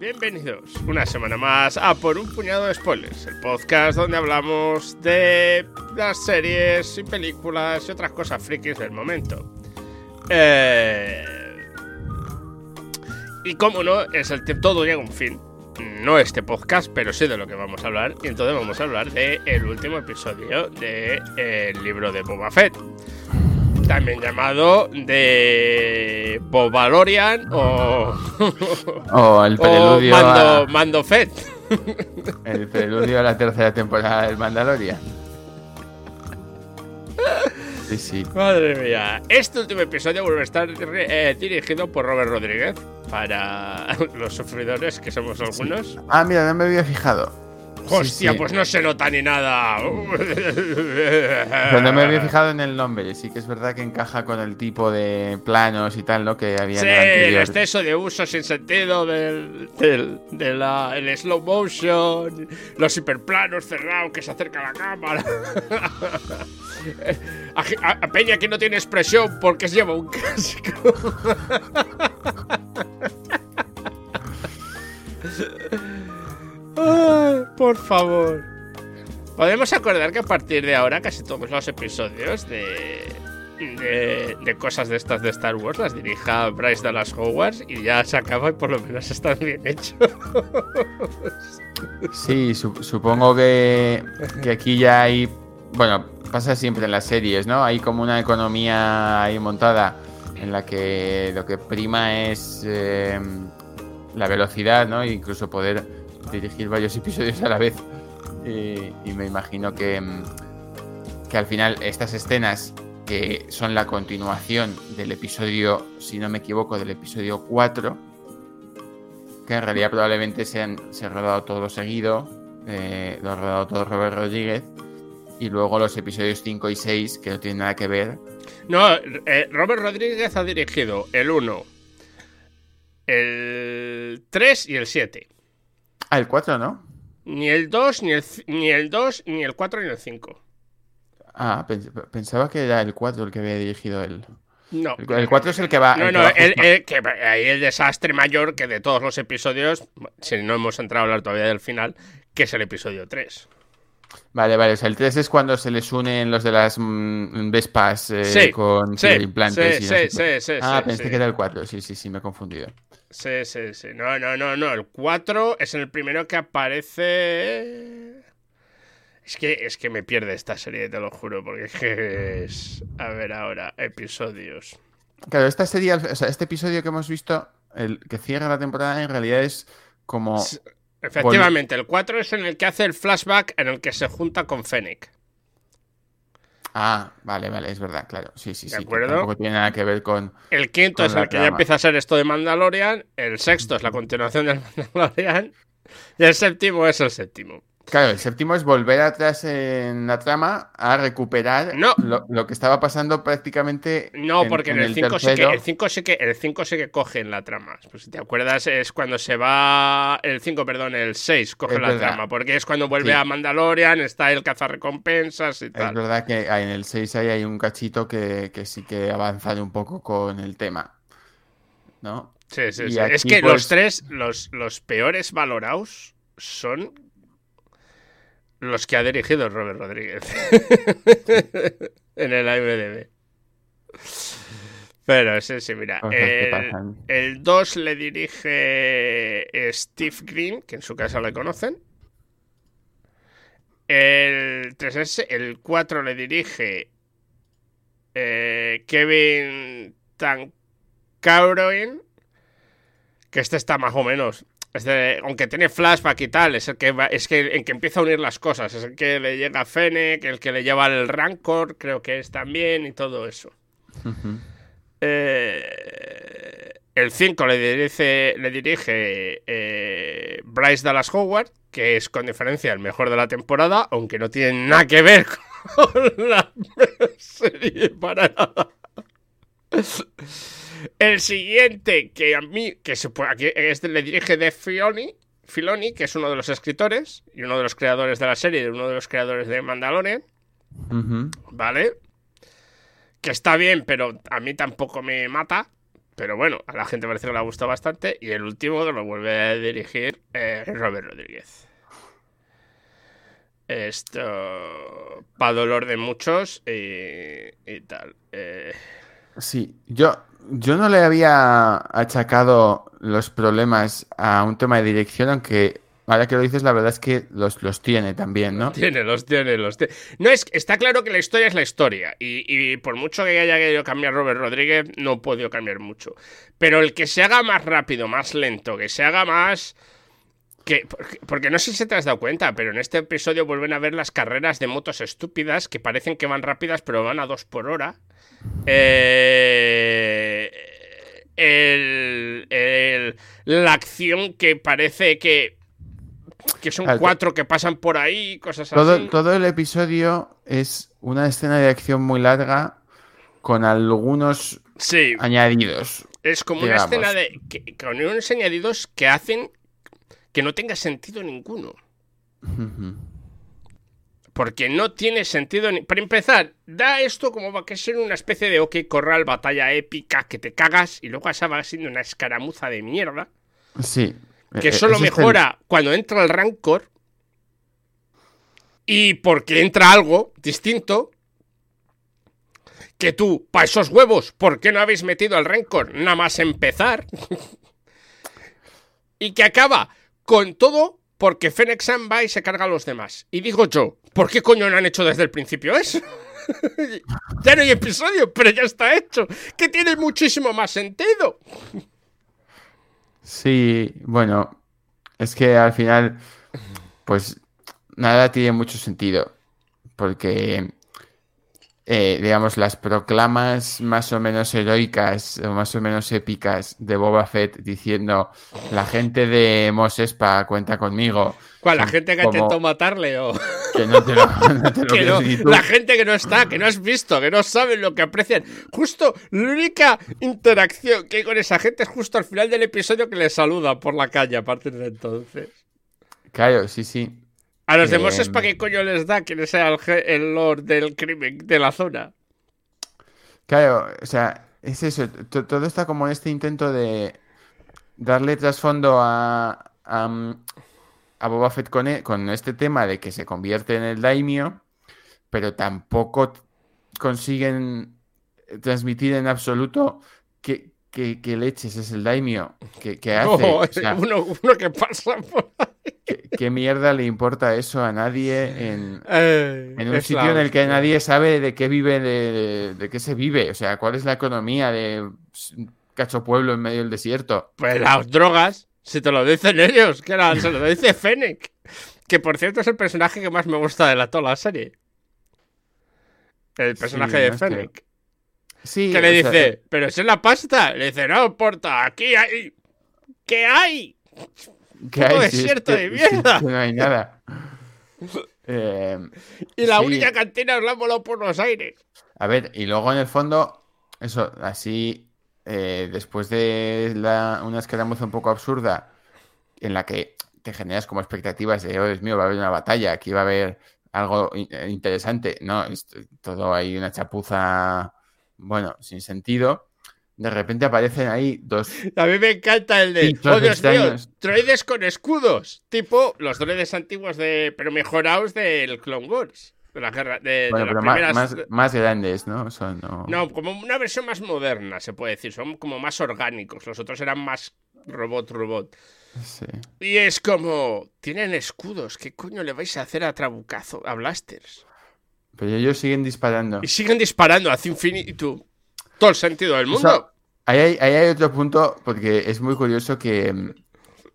Bienvenidos una semana más a Por un puñado de spoilers, el podcast donde hablamos de las series y películas y otras cosas frikis del momento. Eh, Y como no, es el tiempo, todo llega a un fin. No este podcast, pero sí de lo que vamos a hablar. Y entonces vamos a hablar del el último episodio del libro de Boba Fett. También llamado de Bobalorian o, O el o preludio, Mando, a, Mando Fett. el preludio a la tercera temporada del Mandalorian. Sí, sí. Madre mía. Este último episodio vuelve a estar eh, dirigido por Robert Rodríguez. Para los sufridores, que somos algunos. Ah, mira, no me había fijado. Hostia, sí. pues no se nota ni nada. Pero no me había fijado en el nombre. Sí que es verdad que encaja con el tipo de planos y tal, ¿no? Que había Sí, en el el exceso de uso sin sentido del, del, de la, el slow motion, los hiperplanos cerrados que se acerca a la cámara. a, Peña que no tiene expresión porque lleva un casco. Ay, por favor. Podemos acordar que a partir de ahora casi todos los episodios de, de, de cosas de estas de Star Wars las dirija Bryce Dallas Howard y ya se acaba y por lo menos están bien hechos. Sí, su- supongo que, que aquí ya hay. Bueno, pasa siempre en las series, ¿no? Hay como una economía ahí montada en la que lo que prima es eh, la velocidad, ¿no? E incluso poder dirigir varios episodios a la vez. Y, me imagino que, mm, que al final estas escenas que son la continuación del episodio, si no me equivoco, del episodio 4, que en realidad probablemente se han, se ha rodado todo seguido, eh, lo ha rodado todo Robert Rodríguez, y luego los episodios 5 y 6, que no tienen nada que ver. No, eh, Robert Rodríguez ha dirigido el 1, el 3 y el 7. Ah, el 4, ¿no? Ni el 2, ni el, ni el 2, ni el 4, ni el 5. Ah, pens- pensaba que era el 4 el que había dirigido él. No. El, el 4 es el que va. No, el que no, va el, que ahí el desastre mayor que de todos los episodios, si no hemos entrado a hablar todavía del final, que es el episodio 3. Vale, vale, o sea, el 3 es cuando se les unen los de las mm, Vespas eh, Sí, con sí, implantes sí, y sí, sí, sí, Ah, pensé que era el 4, sí, sí, sí, me he confundido. Sí, sí, sí. No, no, no, no. El 4 es el primero que aparece. Es que, es que me pierde esta serie, te lo juro, porque es que es. A ver ahora, episodios. Claro, esta serie, o sea, este episodio que hemos visto, el que cierra la temporada, en realidad es como. Efectivamente, el 4 es en el que hace el flashback en el que se junta con Fennec. Ah, vale, vale, es verdad, claro. Sí, sí, ¿De sí. que acuerdo? Tampoco tiene nada que ver con. El quinto Con es el que ya empieza a ser esto de Mandalorian. El sexto es la continuación del Mandalorian. Y el séptimo es el séptimo. Claro, el séptimo es volver atrás en la trama a recuperar No. lo, lo que estaba pasando prácticamente. No, porque en, el 5 sí que, el 5 sí que, el 5 sí que coge en la trama. Pues si te acuerdas, es cuando se va. El 5, perdón, el 6 coge Es la verdad. trama. Porque es cuando vuelve Sí. a Mandalorian, está el cazarrecompensas y Es tal. verdad que en el 6 ahí hay un cachito que, que sí que avanzan un poco con el tema. ¿No? Sí, sí, Y sí. Es que pues- los tres, los, los peores valorados son los que ha dirigido Robert Rodríguez en el IMDb. Pero sí, sí, mira. El, pasan. el 2 le dirige Steve Green, que en su casa le conocen. El 3S, el 4 le dirige eh, Kevin Tancauroin, que este está más o menos. Aunque tiene flashback y tal, es el que va- es que el que empieza a unir las cosas. Es el que le llega a Fennec, el que le lleva el Rancor, creo que es también, y todo eso. Eh, el 5 le dirige, le dirige eh, Bryce Dallas Howard, que es con diferencia el mejor de la temporada, aunque no tiene nada que ver con la serie para nada. El siguiente, que a mí, que se este le dirige de Filoni, Filoni, que es uno de los escritores y uno de los creadores de la serie, y uno de los creadores de Mandalorian. ¿vale? Que está bien, pero a mí tampoco me mata. Pero bueno, a la gente parece que le ha gustado bastante. Y el último que lo vuelve a dirigir es Robert Rodríguez. Esto. Para dolor de muchos y, tal. Eh. Sí, yo, yo no le había achacado los problemas a un tema de dirección, aunque ahora que lo dices, la verdad es que los, los tiene también, ¿no? Tiene, los tiene, los tiene. No, es, está claro que la historia es la historia. Y, y por mucho que haya querido cambiar Robert Rodríguez, no ha podido cambiar mucho. Pero el que se haga más rápido, más lento, que se haga más porque, no sé si te has dado cuenta, pero en este episodio vuelven a ver las carreras de motos estúpidas que parecen que van rápidas, pero van a dos por hora. Eh, la acción que parece que, que son cuatro que pasan por ahí, cosas así. Todo el episodio es una escena de acción muy larga con algunos añadidos. Es como una escena de. con unos añadidos que hacen que no tenga sentido ninguno. Porque no tiene sentido. Ni... Para empezar, da esto como va a ser una especie de OK Corral, batalla épica que te cagas y luego esa va siendo una escaramuza de mierda. Sí. Que eh, solo mejora cuando entra el Rancor. Y porque entra algo distinto. Que tú, para esos huevos, ¿por qué no habéis metido al Rancor? Nada más empezar. y que acaba con todo porque Fenexan va y se carga a los demás. Y digo yo, ¿por qué coño no han hecho desde el principio eso? ya no hay episodio, pero ya está hecho. Que tiene muchísimo más sentido. Sí, bueno, es que al final, pues nada tiene mucho sentido. Porque eh, digamos, las proclamas más o menos heroicas o más o menos épicas de Boba Fett diciendo la gente de Mos Espa cuenta conmigo. ¿Cuál? ¿La gente que intentó matarle o...? Que no te lo, La gente que no está, que no has visto, que no saben lo que aprecian. Justo, la única interacción que hay con esa gente es justo al final del episodio que le saluda por la calle a partir de entonces. Claro, sí, sí. A los demás es para qué coño les da que sea el, el lord del crimen de la zona. Claro, o sea, es eso. Todo está como en este intento de darle trasfondo a, a, Boba Fett con, e, con, este tema de que se convierte en el daimio, pero tampoco consiguen transmitir en absoluto que, que, leches es el daimio que, hace. uno, uno, que pasa por ¿Qué, mierda le importa eso a nadie en, eh, un sitio en el que nadie sabe de qué vive, de, qué se vive? O sea, ¿cuál es la economía de cacho pueblo en medio del desierto? Pues las drogas, si te lo dicen ellos, que era, se lo dice Fennec. Que por cierto es el personaje que más me gusta de la, toda la serie. El personaje de Fennec. Sí, que le dice, pero es la pasta. Le dice, no importa, aquí hay. ¿Qué hay? ¿Qué hay? desierto de mierda. no hay nada. Eh, y la única cantina os la han volado por los aires. A ver, y luego en el fondo, eso, así, eh, después de la, una escaramuza un poco absurda, en la que te generas como expectativas de, oh Dios mío, va a haber una batalla, aquí va a haber algo interesante. No, todo hay una chapuza, bueno, sin sentido de repente aparecen ahí dos. A mí me encanta el de. ¡Oh, Dios mío! Droides con escudos. Tipo los droides antiguos de. Pero mejorados del Clone Wars. De la guerra. De, bueno, pero más, más, grandes, ¿no? Son, no... no, como una versión más moderna, se puede decir. Son como más orgánicos. Los otros eran más robot, robot. Sí. Y es como. Tienen escudos. ¿Qué coño le vais a hacer a Trabucazo? A Blasters. Pero ellos siguen disparando. Y siguen disparando hacia infinito todo el sentido del mundo. ahí, hay, otro punto, porque es muy curioso que mm,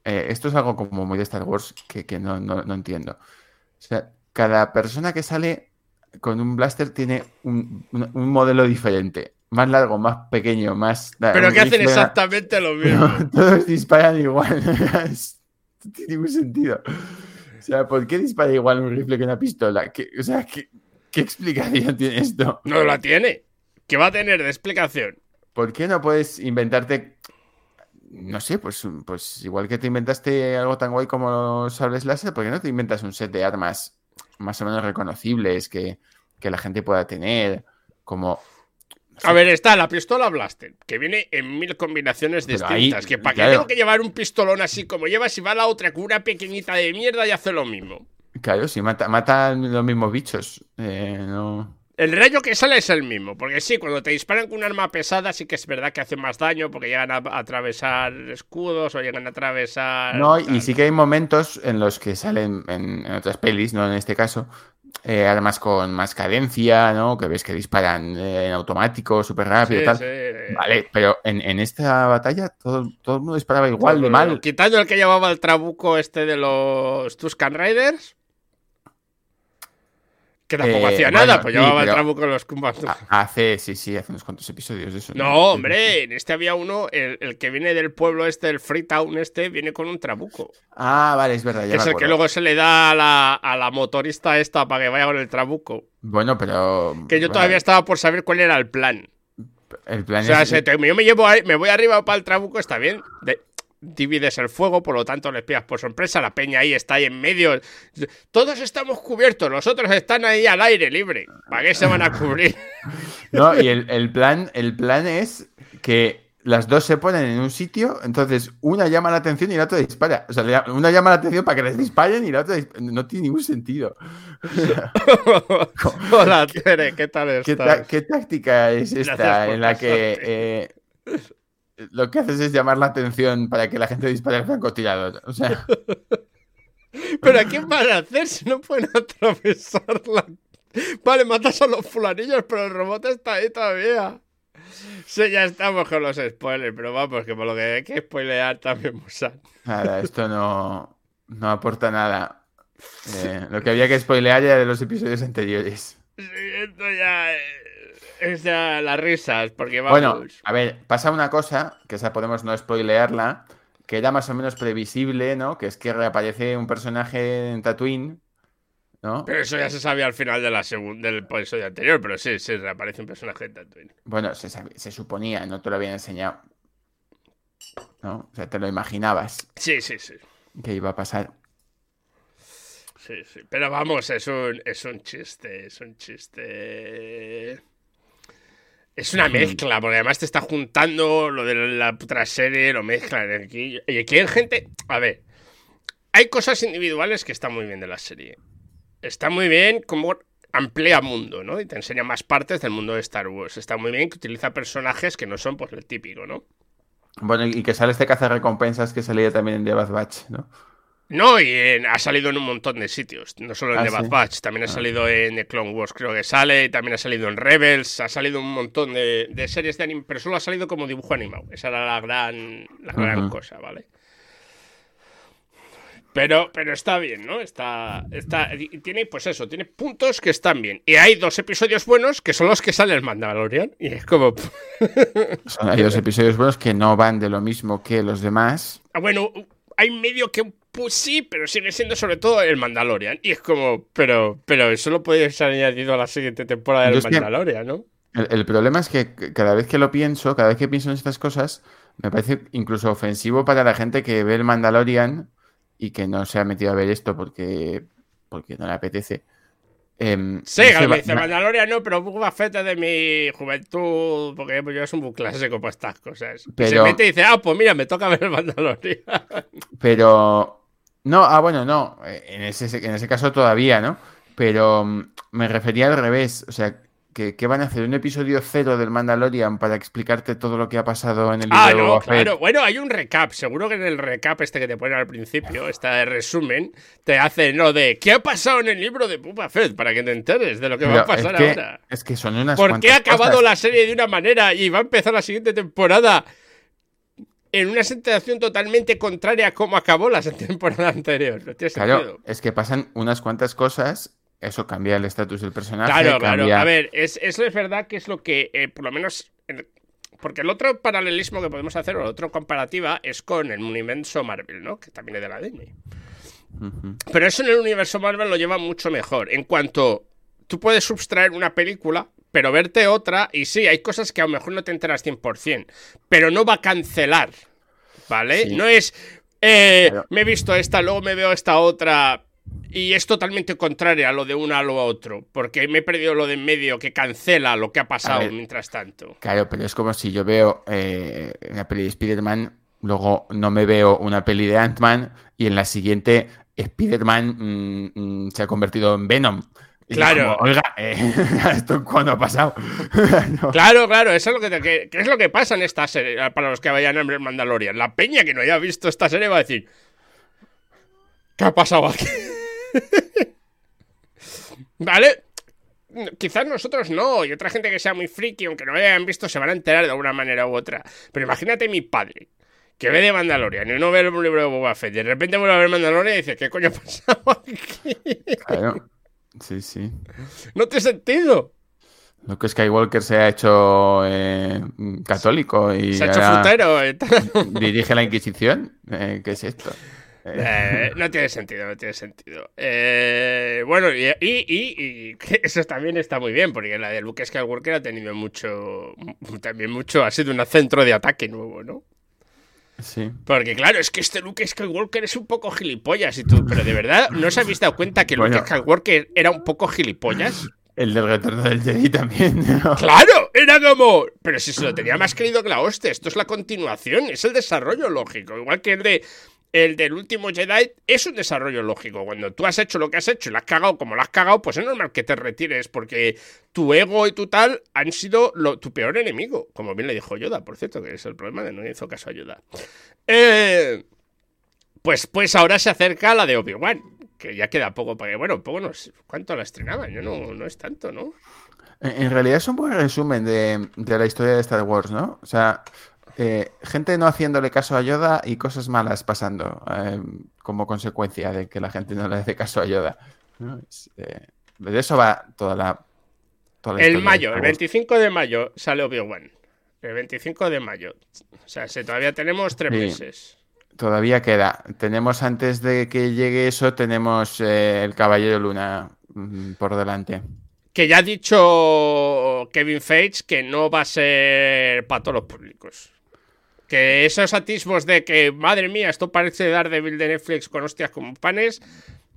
eh, esto es algo como muy de Star Wars que, no, entiendo. O sea, cada persona que sale con un blaster tiene un, modelo diferente. Más largo, más pequeño, más... Pero que hacen exactamente lo mismo. todos disparan igual. no tiene ningún sentido. O sea, ¿por qué dispara igual un rifle que una pistola? o sea, ¿qué, ¿qué explicación tiene esto? No la tiene. ¿Qué va a tener de explicación? ¿Por qué no puedes inventarte, no sé, pues, pues igual que te inventaste algo tan guay como los sables láser, ¿por qué no te inventas un set de armas más o menos reconocibles que, la gente pueda tener? Como, no A ver, está la pistola Blaster, que viene en mil combinaciones Pero distintas. ahí, que para claro. qué tengo que llevar un pistolón así como llevas y va la otra con una pequeñita de mierda y hace lo mismo. Claro, sí, mata, mata los mismos bichos. Eh, no... El rayo que sale es el mismo, porque sí, cuando te disparan con un arma pesada sí que es verdad que hacen más daño porque llegan a, a atravesar escudos o llegan a atravesar... No, tal. y sí que hay momentos en los que salen en, en otras pelis, no en este caso, eh, armas con más cadencia, ¿no? Que ves que disparan eh, en automático, súper rápido y tal. sí. Vale, pero en, en esta batalla todo, todo el mundo disparaba igual de mal. Quitando el que llevaba el trabuco este de los Tuscan Riders. Que tampoco Eh, hacía bueno, nada, pues sí, llevaba el trabuco de los. Ha- Hace, sí, sí, hace unos cuantos episodios de eso. No, hombre, en este había uno, el, el que viene del pueblo este, el Freetown este, viene con un trabuco. Ah, vale, es verdad, ya me es el que luego se le da a la, a la motorista esta para que vaya con el trabuco. Bueno, pero... Que yo bueno, todavía estaba por saber cuál era el plan. El plan O sea, es- se te- yo me llevo ahí, me voy arriba para el trabuco, está bien. De- divides el fuego, por lo tanto les pillas por sorpresa. La peña ahí está ahí en medio. Todos estamos cubiertos, los otros están ahí al aire libre. ¿Para qué se van a cubrir? No, y el, el plan, el plan es que las dos se ponen en un sitio, entonces una llama la atención y la otra dispara. O sea, una llama la atención para que les disparen y la otra no tiene ningún sentido. Hola, Tere, ¿qué tal ¿Qué, estás? qué táctica es esta en la que eh, lo que haces es llamar la atención para que la gente dispare al francotirador? O sea, ¿Pero a quién van a hacer si no pueden atravesarla? Vale, matas a los fulanillos, pero el robot está ahí todavía. Sí, ya estamos con los spoilers, pero vamos, que por lo que hay que spoilear también Musan. nada, esto no, no aporta nada. Eh, lo que había que spoilear era de los episodios anteriores. Sí, esto ya eh, es ya las risas, porque vamos. Bueno, a ver, pasa una cosa, que esa podemos no spoilearla, que era más o menos previsible, ¿no? Que es que reaparece un personaje en Tatooine, ¿no? Pero eso ya se sabía al final de la del episodio anterior, pero sí, sí, reaparece un personaje de Tatooine. Bueno, se, se suponía, no te lo habían enseñado. ¿No? O sea, te lo imaginabas Sí, sí, sí. que iba a pasar. Sí, sí. Pero vamos, es un, es un chiste, es un chiste. Es una mezcla, porque además te está juntando lo de la otra serie, lo mezclan aquí. Y aquí hay gente. A ver, hay cosas individuales que están muy bien de la serie. Está muy bien como amplía mundo, ¿no? Y te enseña más partes del mundo de Star Wars. Está muy bien que utiliza personajes que no son pues el típico, ¿no? Bueno, y que sale este recompensas que salía también en The Bad Batch, ¿no? No, y en- ha salido en un montón de sitios. No solo en Ah, The sí. Bad Batch, también ha salido en The Clone Wars, creo que sale. También ha salido en Rebels. Ha salido un montón de, de series de anime, pero solo ha salido como dibujo animado. Esa era la gran, la gran cosa, ¿vale? Pero, pero está bien, ¿no? Está, está, tiene, pues eso, tiene puntos que están bien. Y hay dos episodios buenos que son los que sale el Mandalorian. Y es como, hay dos episodios buenos que no van de lo mismo que los demás. Ah, Bueno, hay medio que pues sí, pero sigue siendo sobre todo el Mandalorian. Y es como, pero, pero eso lo podéis haber añadido a la siguiente temporada del Mandalorian, ¿no? El, el problema es que cada vez que lo pienso, cada vez que pienso en estas cosas, me parece incluso ofensivo para la gente que ve el Mandalorian y que no se ha metido a ver esto porque, porque no le apetece. Em, Sí, me dice Mandalorian no, pero Boba Fett es de mi juventud, porque yo es un clásico para estas cosas. Y se Pero- mete y dice, ah, pues mira, me toca ver el Mandalorian. Pero. No, ah, bueno, no. eh, En ese, en ese caso todavía, ¿no? Pero mm, me refería al revés. O sea, ¿qué, qué van a hacer? ¿Un episodio cero del Mandalorian para explicarte todo lo que ha pasado en el libro Ah, de no, claro. Bueno, hay un recap. Seguro que en el recap este que te ponen al principio, este resumen, te hace, no, de ¿qué ha pasado en el libro de Boba Fett? Para que te enteres de lo que va a pasar es que, ahora. es que son unas ¿Por qué ha acabado cosas. la serie de una manera y va a empezar la siguiente temporada en una situación totalmente contraria a cómo acabó la temporada anterior? No tiene Claro, sentido. es que pasan unas cuantas cosas. Eso cambia el estatus del personaje. Claro, claro. A ver, es, eso es verdad que es lo que, eh, por lo menos. en- porque el otro paralelismo que podemos hacer, o la otra comparativa, es con el universo Marvel, ¿no? Que también es de la Disney. Pero eso en el universo Marvel lo lleva mucho mejor. En cuanto tú puedes subtraer una película, pero verte otra, y sí, hay cosas que a lo mejor no te enteras 100%, pero no va a cancelar, ¿vale? Sí. No es, eh, Pero- me he visto esta, luego me veo esta otra, y es totalmente contraria a lo de uno a lo otro, porque me he perdido lo de en medio que cancela lo que ha pasado mientras tanto. Claro, pero es como si yo veo eh, una peli de Spider-Man, luego no me veo una peli de Ant-Man y en la siguiente Spider-Man mm, mm, se ha convertido en Venom. Claro. Oiga, eh, ¿esto cuándo ha pasado? Claro, claro, eso es lo que, es lo que pasa en esta serie, para los que vayan a ver Mandalorian. La peña que no haya visto esta serie va a decir, ¿qué ha pasado aquí? ¿Vale? Quizás nosotros no, y otra gente que sea muy friki, aunque no lo hayan visto, se van a enterar de alguna manera u otra. Pero imagínate mi padre, que ve de Mandalorian y no ve el libro de Boba Fett, de repente vuelve a ver Mandalorian y dice, ¿qué coño ha pasado aquí? Claro. Sí, sí. No te he sentido. Lo que Skywalker se ha hecho eh, católico y. Se ha hecho frutero. Dirige la Inquisición. Eh, ¿Qué es esto? Eh, no tiene sentido, no tiene sentido. Eh, bueno, y, eso también está muy bien, porque la de Luke Skywalker ha tenido mucho, también mucho, ha sido un centro de ataque nuevo, ¿no? Sí. Porque claro, es que este Luke Skywalker es un poco gilipollas y tú, pero de verdad, ¿no os habéis dado cuenta que Luke Skywalker era un poco gilipollas? El del retorno del Jedi también. ¡Claro! Era como. Pero si se lo tenía más querido que la hostia, esto es la continuación, es el desarrollo lógico. Igual que el de el del último Jedi es un desarrollo lógico. Cuando tú has hecho lo que has hecho y lo has cagado como lo has cagado, pues es normal que te retires porque tu ego y tu tal han sido tu peor enemigo. Como bien le dijo Yoda, por cierto, que es el problema de no hizo caso a Yoda. Eh, pues, pues ahora se acerca la de Obi-Wan, que ya queda poco para que, bueno, poco no ¿cuánto la estrenaban? Yo no, no es tanto, ¿no? En realidad es un buen resumen de, de la historia de Star Wars, ¿no? O sea, eh, gente no haciéndole caso a Yoda y cosas malas pasando eh, como consecuencia de que la gente no le hace caso a Yoda. Eh, de eso va toda la. el mayo, el 25 de mayo sale Obi-Wan. El 25 de mayo. O sea, si todavía tenemos tres meses. Todavía queda. Tenemos antes de que llegue eso, tenemos el Caballero Luna mm, por delante. Que ya ha dicho Kevin Feige que no va a ser para todos los públicos. Que esos atismos de que, madre mía, esto parece Daredevil de Netflix con hostias como panes,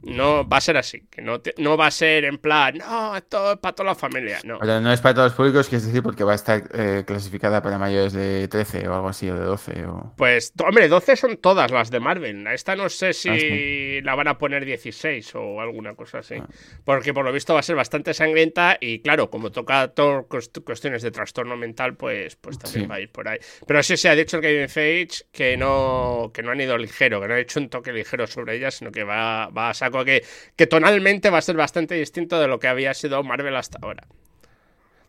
no va a ser así, que no, no va a ser en plan, no, esto es para toda la familia, no. no es para todos los públicos, que es decir, porque va a estar eh, clasificada para mayores de 13 o algo así, o de 12. O... Pues, hombre, 12 son todas las de Marvel. Esta no sé si ah, la van a poner 16 o alguna cosa así. Ah. Porque por lo visto va a ser bastante sangrienta y, claro, como toca todo cuestiones de trastorno mental, pues, pues también va a ir por ahí. Pero sí se ha dicho el Kevin Feige que no, que no han ido ligero, que no ha hecho un toque ligero sobre ella, sino que va, va a sacar que, que tonalmente va a ser bastante distinto de lo que había sido Marvel hasta ahora.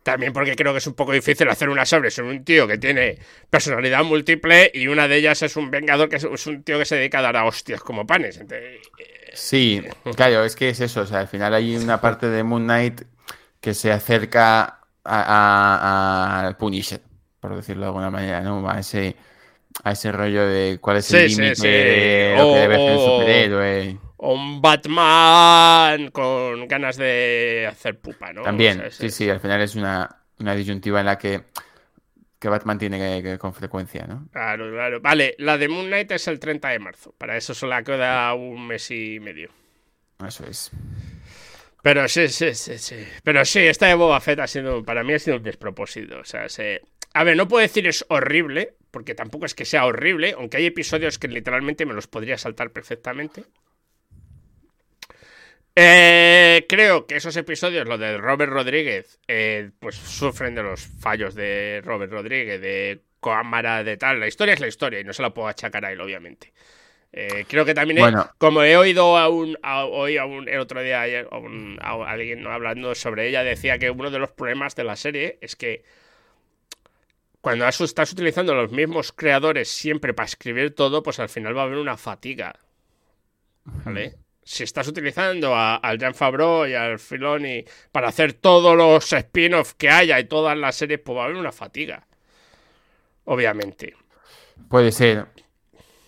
También porque creo que es un poco difícil hacer una sobre sobre un tío que tiene personalidad múltiple y una de ellas es un vengador que es un tío que se dedica a dar a hostias como panes. Sí, claro, es que es eso. O sea, al final hay una parte de Moon Knight que se acerca al Punisher, por decirlo de alguna manera, ¿no? A ese, a ese rollo de cuál es el límite de lo que debe hacer el superhéroe o un Batman con ganas de hacer pupa, ¿no? También, sí, sí, al final es una, disyuntiva en la que, que Batman tiene que, con frecuencia, ¿no? Claro, claro. Vale, la de Moon Knight es el 30 de marzo. Para eso solo queda un mes y medio. Eso es. Pero sí, sí, sí, sí. Pero sí, esta de Boba Fett ha sido, para mí ha sido un despropósito. O sea, se... A ver, no puedo decir es horrible, porque tampoco es que sea horrible, aunque hay episodios que literalmente me los podría saltar perfectamente. Eh, creo que esos episodios, lo de Robert Rodríguez, eh, pues sufren de los fallos de Robert Rodríguez, de cámara, de tal. La historia es la historia y no se la puedo achacar a él, obviamente. Eh, creo que también, como he oído a un, hoy a un, el otro día a, alguien hablando sobre ella, decía que uno de los problemas de la serie es que cuando estás utilizando los mismos creadores siempre para escribir todo, pues al final va a haber una fatiga. ¿Vale? Si estás utilizando al Jean Favreau y al Filoni para hacer todos los spin-offs que haya y todas las series, pues va a haber una fatiga. Obviamente. Puede ser.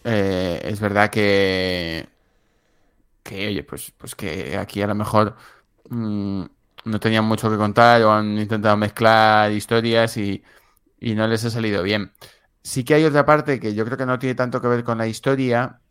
Eh, es verdad que. Que, oye, pues, pues que aquí a lo mejor mm, no tenían mucho que contar o han intentado mezclar historias y, y no les ha salido bien. Sí que hay otra parte que yo creo que no tiene tanto que ver con la historia.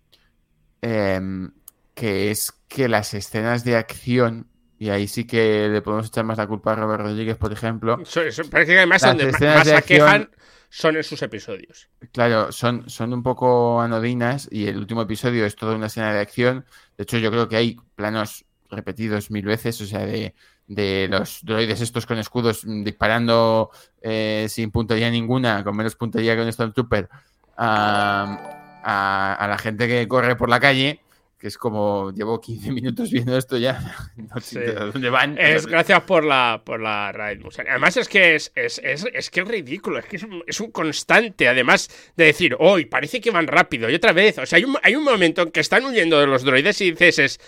Eh, que es que las escenas de acción, y ahí sí que le podemos echar más la culpa a Robert Rodríguez, por ejemplo. parece que además donde más se quejan son en sus episodios. Claro, son, son un poco anodinas y el último episodio es toda una escena de acción. De hecho, yo creo que hay planos repetidos mil veces, o sea, de, de los droides estos con escudos disparando eh, sin puntería ninguna, con menos puntería que un Stormtrooper, a, a, a la gente que corre por la calle que es como llevo 15 minutos viendo esto ya, no sé dónde van. Es gracias por la por la raid Además es que es, es, es, es que es ridículo, es que es un, constante, además de decir, hoy parece que van rápido y otra vez, o sea, hay un, hay un momento en que están huyendo de los droides y dices, es,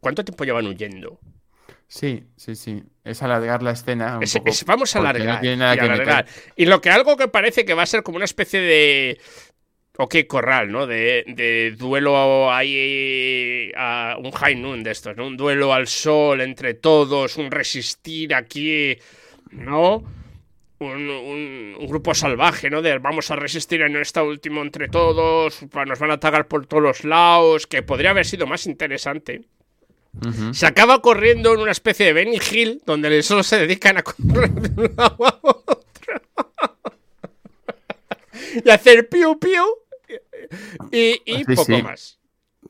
¿cuánto tiempo llevan huyendo? Sí, sí, sí. Es alargar la escena. vamos a alargar. y, y lo que algo que parece que va a ser como una especie de Ok, corral, ¿no? De, de duelo ahí a un high noon de estos, ¿no? Un duelo al sol entre todos, un resistir aquí, ¿no? Un, un, grupo salvaje, ¿no? De vamos a resistir en esta última entre todos, nos van a atacar por todos los lados, que podría haber sido más interesante. Se acaba corriendo en una especie de Benny Hill, donde solo se dedican a correr de un lado a otro. y hacer piu piu y, y poco más.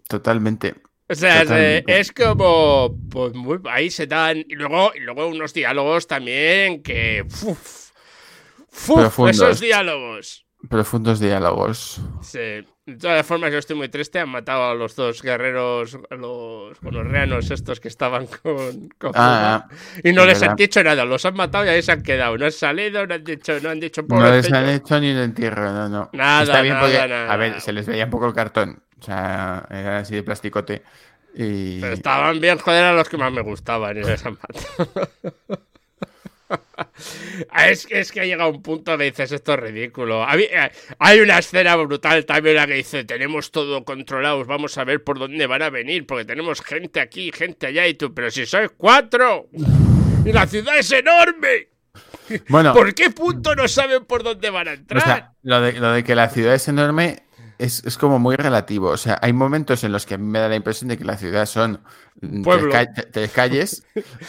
Totalmente. O sea, Es, como. Pues muy, ahí se dan. Y luego, y luego unos diálogos también que. Uf, esos diálogos. Profundos diálogos. Sí. De todas formas, yo estoy muy triste. Han matado a los dos guerreros, los, los reanos estos que estaban con, ah, y no les han dicho nada. Los han matado y ahí se han quedado. No han salido, no han dicho, no han dicho No les han hecho ni el entierro, no, no. Nada, Está bien nada, A ver, se les veía un poco el cartón. O sea, era así de plasticote. Y... Pero estaban bien, joder, a los que más me gustaban y les han matado. es, es, que ha llegado un punto que dices, esto es ridículo. Eh, hay una escena brutal también la que dice, tenemos todo controlado, vamos a ver por dónde van a venir, porque tenemos gente aquí, gente allá y tú, pero si sois cuatro y la ciudad es enorme. Bueno, ¿Por qué punto no saben por dónde van a entrar? lo, de, lo de que la ciudad es enorme es, como muy relativo. O sea, hay momentos en los que a mí me da la impresión de que la ciudad son tres, calles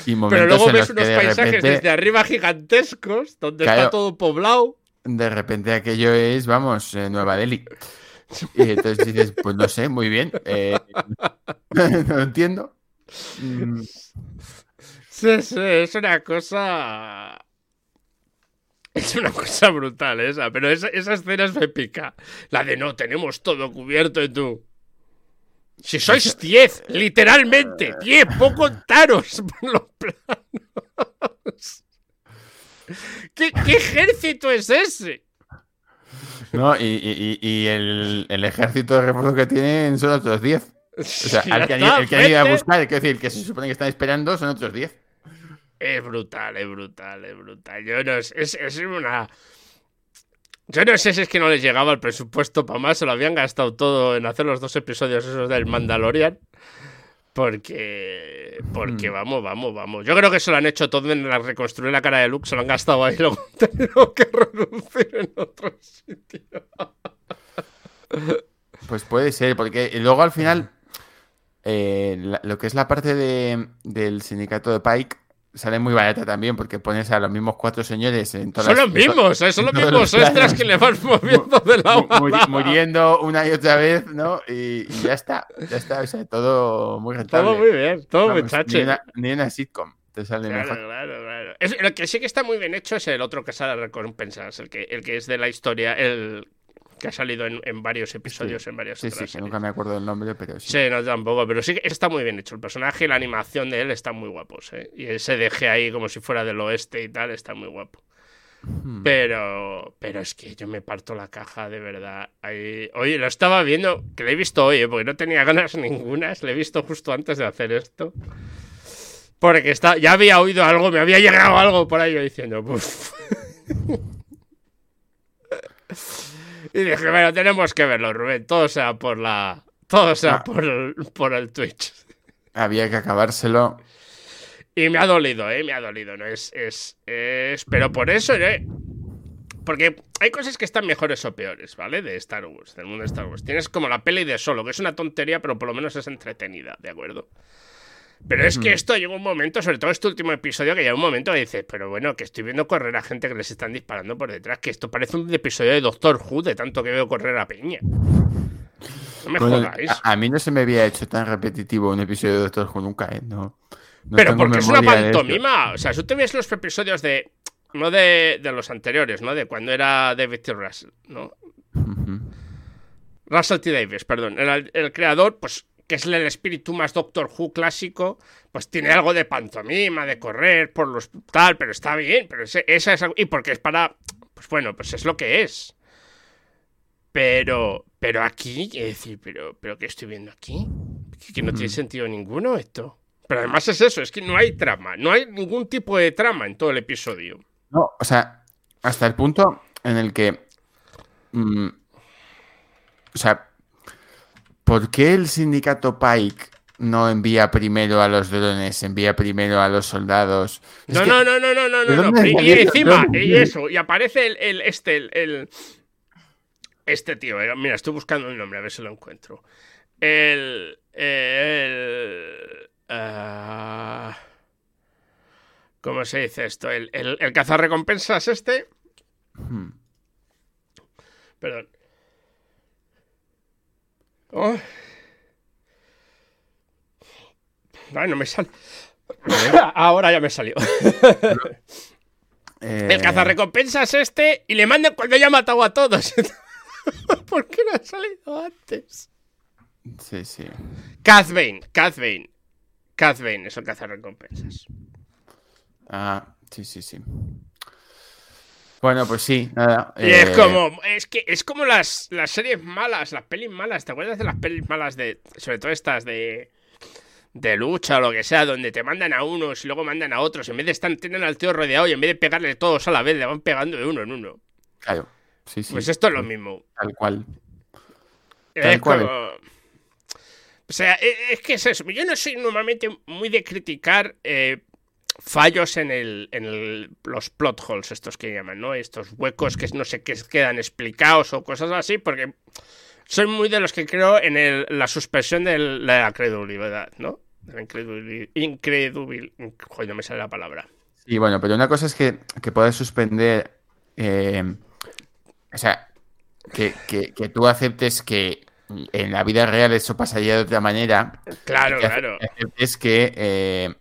y momentos Pero luego en ves los unos paisajes desde arriba gigantescos, donde está todo poblado. De repente aquello es, vamos, eh, Nueva Delhi. Y entonces dices, pues no sé, muy bien. Eh, no lo entiendo. Mm. Sí, sí, es una cosa es una cosa brutal esa, pero esa, escena es épica. La de no, tenemos todo cubierto y tú. Si sois 10, literalmente, 10, poco contaros por los planos. ¿Qué, ejército es ese? No, y, el, ejército de refuerzo que tienen son otros 10. O sea, el que, han ido a buscar, es decir, que se supone que están esperando son otros 10. Es brutal, es brutal, es brutal. Yo no es, es, una. Yo no sé si es que no les llegaba el presupuesto para más, se lo habían gastado todo en hacer los dos episodios esos del Mandalorian. Porque. Porque hmm. vamos, vamos, vamos. Yo creo que se lo han hecho todo en la reconstruir la cara de Luke, se lo han gastado ahí y luego han tenido que reducir en otro sitio. Pues puede ser, porque luego al final. Eh, lo que es la parte de, del sindicato de Pike sale muy barata también porque pones a los mismos cuatro señores en todas Son los mismos, son los mismos extras que le van moviendo de la Muriendo una y otra vez, ¿no? Y, ya está, ya está, o sea, todo muy rentable. Todo muy bien, todo muy chacho. Ni una, sitcom. Te sale claro, mejor. claro, claro. Es, lo que sí que está muy bien hecho es el otro que sale a recompensas, el que, el que es de la historia, el que ha salido en, varios episodios, en varias sí, sí, nunca me acuerdo del nombre, pero sí. Sí, no tampoco, pero sí que está muy bien hecho. El personaje y la animación de él están muy guapos, ¿eh? Y ese deje ahí como si fuera del oeste y tal, está muy guapo. Hmm. Pero, pero es que yo me parto la caja de verdad. Ahí... Oye, lo estaba viendo, que lo he visto hoy, ¿eh? porque no tenía ganas ninguna. Lo he visto justo antes de hacer esto. Porque está, ya había oído algo, me había llegado algo por ahí diciendo, Y dije, bueno, tenemos que verlo, Rubén. Todo sea por la. Todo sea ah. por, el, por el Twitch. Había que acabárselo. Y me ha dolido, ¿eh? Me ha dolido, ¿no? Es. es, es... Pero por eso, ¿eh? porque hay cosas que están mejores o peores, ¿vale? De Star Wars, del mundo de Star Wars. Tienes como la peli de solo, que es una tontería, pero por lo menos es entretenida, ¿de acuerdo? Pero es que esto llega un momento, sobre todo este último episodio, que llega un momento que dices, pero bueno, que estoy viendo correr a gente que les están disparando por detrás, que esto parece un episodio de Doctor Who de tanto que veo correr a Peña. No me Bueno, jodáis. a, a mí no se me había hecho tan repetitivo un episodio de Doctor Who nunca, ¿eh? No, no Pero porque es una pantomima. O sea, si tú te ves los episodios de. No de, de los anteriores, ¿no? De cuando era David T. Russell, ¿no? Russell T. Davis, perdón. Era el, el creador, pues, que es el espíritu más Doctor Who clásico, pues tiene algo de pantomima, de correr por los tal, pero está bien. Pero ese- esa es Y porque es para. Pues bueno, pues es lo que es. Pero. Pero aquí, es decir, pero, pero ¿qué estoy viendo aquí? Que, que no tiene sentido ninguno esto. Pero además es eso, es que no hay trama, no hay ningún tipo de trama en todo el episodio. No, o sea, hasta el punto en el que. mm, o sea, ¿por qué el sindicato Pike no envía primero a los drones, envía primero a los soldados? No, no, no, no, no, no, ¿de no, Y encima, y eso, y aparece el, el- este, el, el- este tío, eh, mira, estoy buscando el nombre, a ver si lo encuentro. El, el, ah, ¿cómo se dice esto? El, el, el cazarrecompensas este, Hmm. perdón. Oh. Ay, no me sale. Ahora ya me salió. Eh, El cazarrecompensas este y le mandan cuando ya ha matado a todos. ¿Por qué no ha salido antes? Sí, sí. Kath Bane, Kath Bane. Kath Bane es el cazarrecompensas. Ah, sí, sí, sí. Bueno, pues sí, nada. Y es eh, como, es que es como las, las series malas, las pelis malas. ¿Te acuerdas de las pelis malas de, sobre todo estas de, de lucha o lo que sea, donde te mandan a unos y luego mandan a otros? En vez de estar, tienen al tío rodeado y en vez de pegarle todos a la vez, le van pegando de uno en uno. Claro, sí, sí. Pues esto es lo mismo. Tal cual. Es Tal cual. como- O sea, e- es que es eso. Yo no soy normalmente muy de criticar eh, fallos en, el, en el- los plot holes, estos que llaman, ¿no? Estos huecos que no sé qué quedan explicados o cosas así, porque soy muy de los que creo en el- la suspensión de la credulidad, ¿no? De la Joder, no me sale la palabra. Y bueno, pero una cosa es que, que puedas suspender. eh, o sea, que, que- que tú aceptes que en la vida real eso pasaría de otra manera. Claro, claro. aceptes que, eh,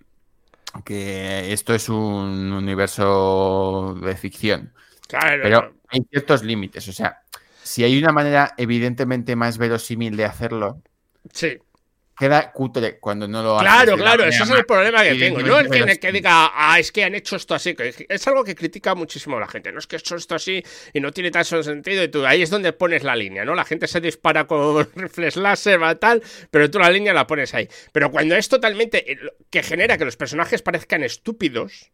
que esto es un universo de ficción. Claro. Pero hay ciertos límites. O sea, si hay una manera evidentemente más verosímil de hacerlo, Sí. Queda cutre cuando no lo. Claro, claro, ese es el problema que tengo. No el que, diga, ah, es que han hecho esto así. Es algo que critica muchísimo la gente. No es que he hecho esto así y no tiene tanto sentido. Y tú, ahí es donde pones la línea, ¿no? La gente se dispara con rifles láser, va tal, pero tú la línea la pones ahí. Pero cuando es totalmente. eh, que genera que los personajes parezcan estúpidos,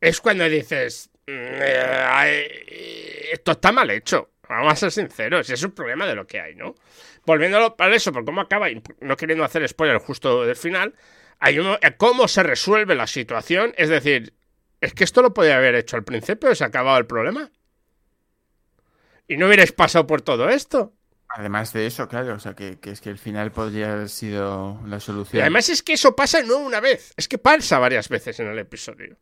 es cuando dices. "Mm, eh, esto está mal hecho. Vamos a ser sinceros. Es un problema de lo que hay, ¿no? Volviendo a eso, por cómo acaba, y no queriendo hacer spoiler justo del final, hay uno, eh, cómo se resuelve la situación. Es decir, es que esto lo podía haber hecho al principio y se ha acabado el problema. Y no hubierais pasado por todo esto. Además de eso, claro, o sea, que, que es que el final podría haber sido la Y solución. además es que eso pasa no una vez, es que pasa varias veces en el episodio.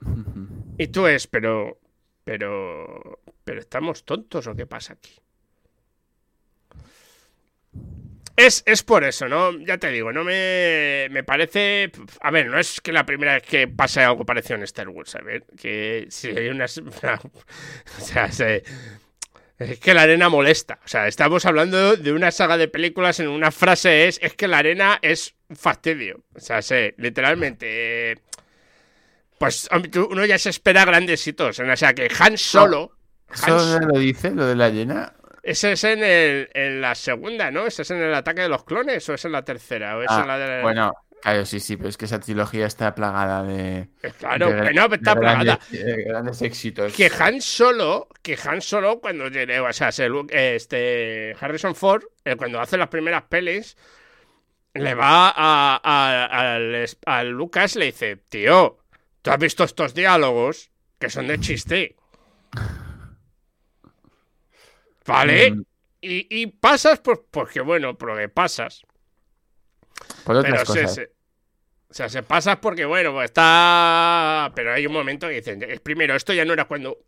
Y tú es, pero. Pero. Pero estamos tontos o qué pasa aquí. Es, es por eso, ¿no? Ya te digo, no me, me parece. A ver, no es que la primera vez que pase algo parecido en Star Wars, a ver, que si hay una. o sea, se- es que la arena molesta. O sea, estamos hablando de una saga de películas en una frase es. Es que la arena es fastidio. O sea, sé, literalmente. Pues uno ya se espera grandes hitos. O sea, que Han Solo. Han ¿Eso no lo dice, lo de la llena? ese es en, el, en la segunda, ¿no? ¿Ese es en el ataque de los clones o es en la tercera? ¿O es Ah, en la de... Bueno, claro, sí, sí, pero es que esa trilogía está plagada de. Eh, Claro, de- que no, está de plagada. Grandes, de grandes éxitos. Que Han Solo, que Han Solo cuando llegue, o sea, se- este Harrison Ford, eh, cuando hace las primeras pelis, le va a, a- al, al Lucas le dice, tío, tú has visto estos diálogos que son de chiste. ¿Vale? Mm. Y, pasas pues, porque, bueno, porque pasas. Por otras cosas. o sea, se pasas porque, bueno, pues está... Pero hay un momento que dicen, primero, esto ya no era cuando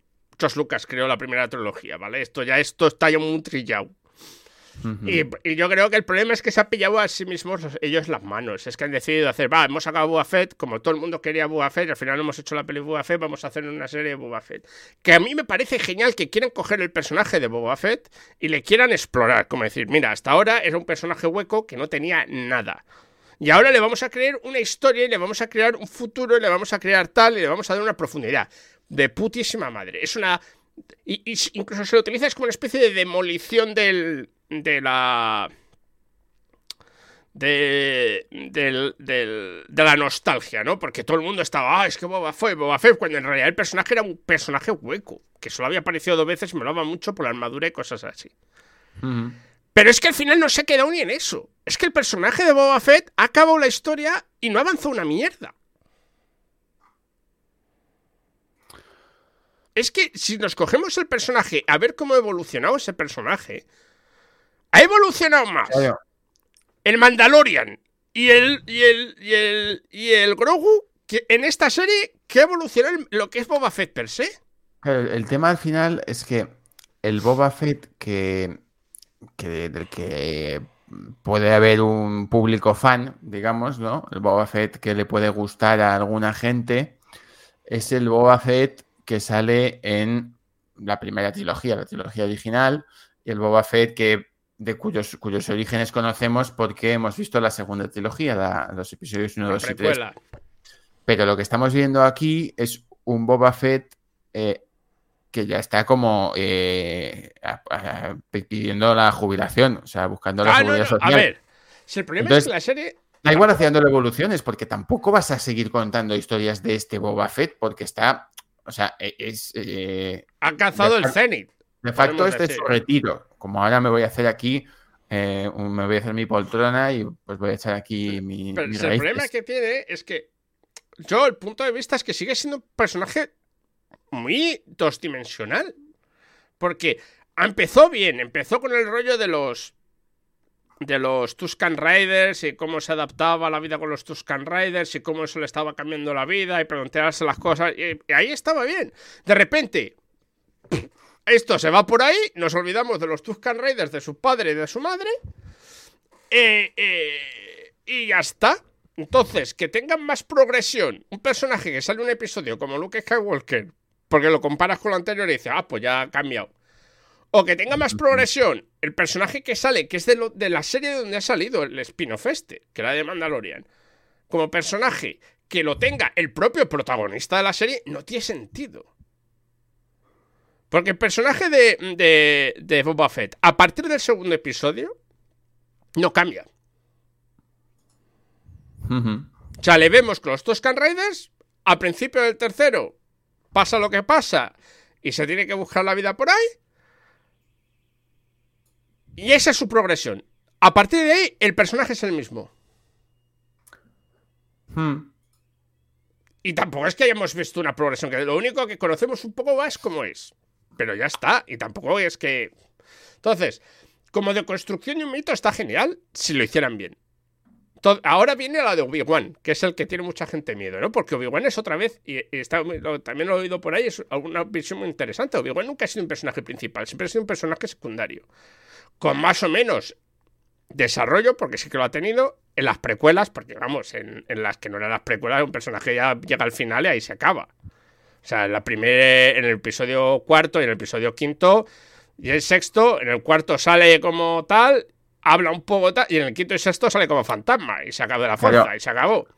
Josh Lucas creó la primera trilogía, ¿vale? Esto ya, esto está ya muy trillado y, yo creo que el problema es que se ha pillado a sí mismos ellos las manos. Es que han decidido hacer, va, hemos sacado Boba Fett, como todo el mundo quería Boba Fett, al final hemos hecho la peli Boba Fett, vamos a hacer una serie de Boba Fett. Que a mí me parece genial que quieran coger el personaje de Boba Fett y le quieran explorar. Como decir, mira, hasta ahora era un personaje hueco que no tenía nada. Y ahora le vamos a crear una historia y le vamos a crear un futuro y le vamos a crear tal y le vamos a dar una profundidad. De putísima madre. Es una. Y, y incluso se lo utiliza como una especie de demolición del, de la... De, de, la nostalgia, ¿no? Porque todo el mundo estaba, ah, es que Boba Fett, Boba Fett, cuando en realidad el personaje era un personaje hueco, que solo había aparecido dos veces y me lo mucho por la armadura y cosas así. Pero es que al final no se ha quedado ni en eso. Es que el personaje de Boba Fett ha acabado la historia y no avanzó una mierda. Es que si nos cogemos el personaje a ver cómo ha evolucionado ese personaje, ha evolucionado más. El Mandalorian y el, y el, y el, y el Grogu que en esta serie que evolucionó lo que es Boba Fett per se. el tema al final es que el Boba Fett que, que del que puede haber un público fan, digamos, ¿no? El Boba Fett que le puede gustar a alguna gente es el Boba Fett que sale en la primera trilogía, la trilogía original, y el Boba Fett que de cuyos, cuyos orígenes conocemos porque hemos visto la segunda trilogía, los episodios 1, 2 y 3. Pero lo que estamos viendo aquí es un Boba Fett eh, que ya está como eh, pidiendo la jubilación, o sea, buscando la seguridad social. A ver, si el problema es que la serie. Da igual haciendo evoluciones, porque tampoco vas a seguir contando historias de este Boba Fett, porque está. O sea, e, es. Eh, ha cazado el Zenith. De facto, este es su retiro. Como ahora me voy a hacer aquí, eh, me voy a hacer mi poltrona y pues voy a echar aquí mi. Pero el problema que tiene es que yo, el punto de vista es que sigue siendo un personaje muy dosdimensional. Porque empezó bien, empezó con el rollo de los de los Tuscan Riders y cómo se adaptaba a la vida con los Tuscan Riders y cómo eso le estaba cambiando la vida y preguntarse las cosas. y ahí estaba bien. De repente, esto se va por ahí, nos olvidamos de los Tuscan Raiders, de su padre y de su madre. Eh, eh, y ya está. Entonces, que tengan más progresión. Un personaje que sale un episodio como Luke Skywalker, porque lo comparas con lo anterior y dices, ah, pues ya ha cambiado. O que tenga más progresión el personaje que sale, que es de, de la serie donde ha salido el spin-off este, que era de Mandalorian. Como personaje que lo tenga el propio protagonista de la serie, no tiene sentido. Porque el personaje de, de, Boba Fett, a partir del segundo episodio, no cambia. O sea, le vemos con los Toscan Raiders, al principio del tercero pasa lo que pasa y se tiene que buscar la vida por ahí. Y esa es su progresión. A partir de ahí, el personaje es el mismo. Hmm. Y tampoco es que hayamos visto una progresión, que lo único que conocemos un poco más es cómo es pero ya está. Y tampoco es que. Entonces, como de construcción de un mito está genial si lo hicieran bien. ahora viene la de Obi-Wan, que es el que tiene mucha gente miedo, ¿no? Porque Obi-Wan es otra vez, y, está, también lo he oído por ahí, es una visión muy interesante. Obi-Wan nunca ha sido un personaje principal, siempre ha sido un personaje secundario. Con más o menos desarrollo, porque sí que lo ha tenido, en las precuelas, porque vamos, en, en las que no eran las precuelas, un personaje ya llega al final y ahí se acaba. O sea, en, la primera, en el episodio cuarto y en el episodio quinto y el sexto, en el cuarto sale como tal, habla un poco tal, y en el quinto y sexto sale como fantasma y se acabó la fuerza y se acabó.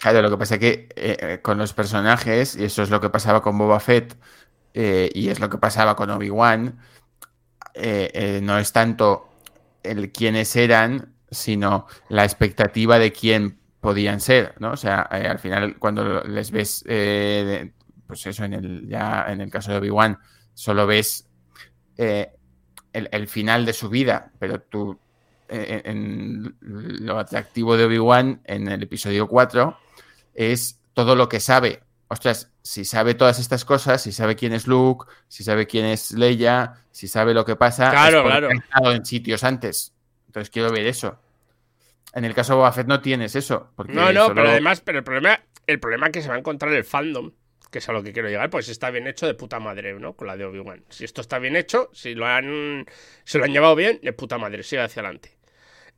Claro, lo que pasa es que eh, con los personajes, y eso es lo que pasaba con Boba Fett, eh, y es lo que pasaba con Obi-Wan, eh, no es tanto el quiénes eran, sino la expectativa de quién podían ser, ¿no? O sea, al final cuando les ves pues eso, en el, ya en el caso de Obi-Wan, solo ves eh, el, final de su vida, pero tú, eh, en lo atractivo de Obi-Wan en el episodio 4 es todo lo que sabe ostras, si sabe todas estas cosas, si sabe quién es Luke, si sabe quién es Leia, si sabe lo que pasa, Claro, es claro. ha estado en sitios antes. Entonces quiero ver eso. En el caso de Boba Fett no tienes eso. Porque No, no, solo- pero además, pero el problema, el problema es que se va a encontrar el fandom, que es a lo que quiero llegar, pues está bien hecho de puta madre, ¿no? Con la de Obi-Wan. Si esto está bien hecho, si lo han, se lo han llevado bien, de puta madre, sigue hacia adelante.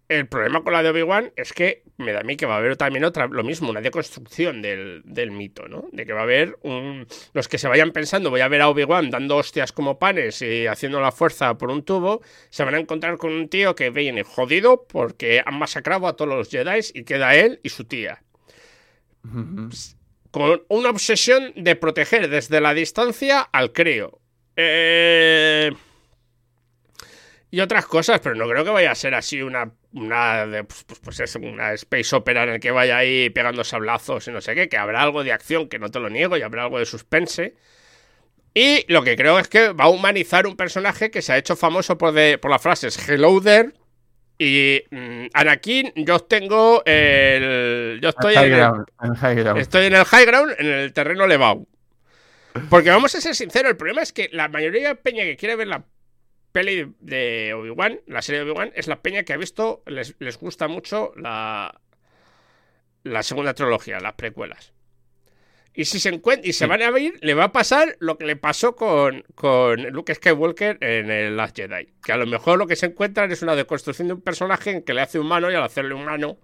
El problema con la de Obi-Wan es que me da a mí que va a haber también otra, lo mismo, una deconstrucción del, del mito, ¿no? De que va a haber un, los que se vayan pensando, voy a ver a Obi-Wan dando hostias como panes y haciendo la fuerza por un tubo, se van a encontrar con un tío que viene jodido porque han masacrado a todos los Jedi y queda él y su tía Ujú. Con una obsesión de proteger desde la distancia al crío. Eh, Y otras cosas, pero no creo que vaya a ser así una. Una, pues, pues, pues es una space opera en el que vaya ahí pegando sablazos y no sé qué, que habrá algo de acción, que no te lo niego, y habrá algo de suspense. Y lo que creo es que va a humanizar un personaje que se ha hecho famoso por, de, por las frases Hello there y mm, Anakin, yo tengo el. Yo estoy High en el, high ground. Estoy en el high ground, en el terreno elevado. Porque vamos a ser sinceros, el problema es que la mayoría de peña que quiere ver la peli de Obi-Wan, la serie de Obi-Wan, es la peña que ha visto, les, les gusta mucho la, la segunda trilogía, las precuelas. Y si se encuentran y se Sí. van a ir, le va a pasar lo que le pasó con, con Luke Skywalker en el Last Jedi. Que a lo mejor lo que se encuentran es una deconstrucción de un personaje en que le hace humano y al hacerle humano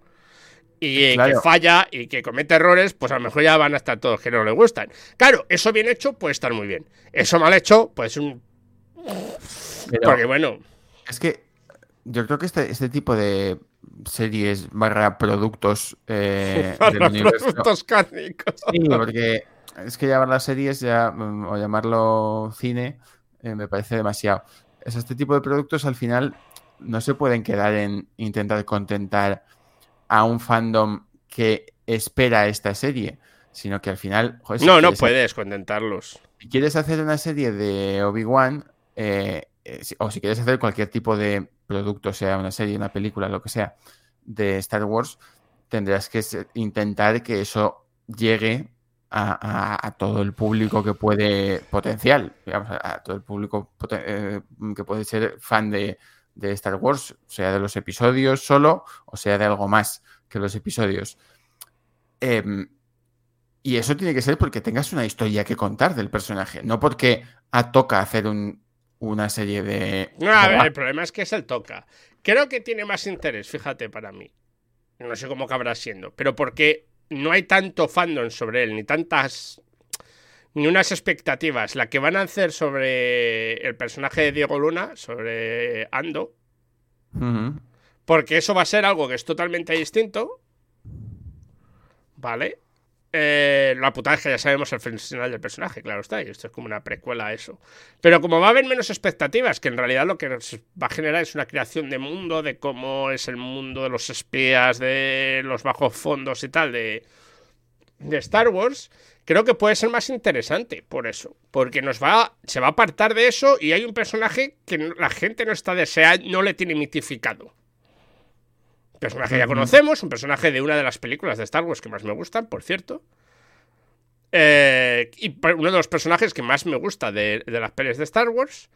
y que falla y que comete errores, pues a lo mejor ya van a estar todos que no le gustan. Claro, eso bien hecho puede estar muy bien. Eso mal hecho, pues un. Pero Porque bueno, es que yo creo que este, este tipo de series barra productos eh, del universo. productos cárnicos. Sí, porque es que llamar las series ya, mm, o llamarlo cine eh, me parece demasiado. Es este tipo de productos al final no se pueden quedar en intentar contentar a un fandom que espera esta serie, sino que al final... joder, si No, no puedes contentarlos. Si quieres hacer una serie de Obi-Wan, eh, eh, o si quieres hacer cualquier tipo de producto, sea una serie, una película, lo que sea, de Star Wars, tendrás que intentar que eso llegue a, todo el público que puede potencial, digamos, a, todo el público eh, que puede ser fan de, de Star Wars, sea de los episodios solo o sea de algo más que los episodios. Em, y eso tiene que ser porque tengas una historia que contar del personaje, no porque a toca hacer un- una serie de... No, a ver, el problema es que es el toca. Creo que tiene más interés, fíjate, para mí. No sé cómo acabará siendo, pero porque no hay tanto fandom sobre él, ni tantas. ni unas expectativas. La que van a hacer sobre el personaje de Diego Luna, sobre Ando, porque eso va a ser algo que es totalmente distinto. ¿Vale? Eh, la putada es que ya sabemos el final del personaje, claro está, y esto es como una precuela a eso. Pero como va a haber menos expectativas, que en realidad lo que nos va a generar es una creación de mundo, de cómo es el mundo de los espías, de los bajos fondos y tal, de, de Star Wars, creo que puede ser más interesante por eso. Porque nos va, se va a apartar de eso y hay un personaje que la gente no está deseando, no le tiene mitificado. Un personaje que ya conocemos, un personaje de una de las películas de Star Wars que más me gustan, por cierto. Eh, y uno de los personajes que más me gusta de, de las pelis de Star Wars.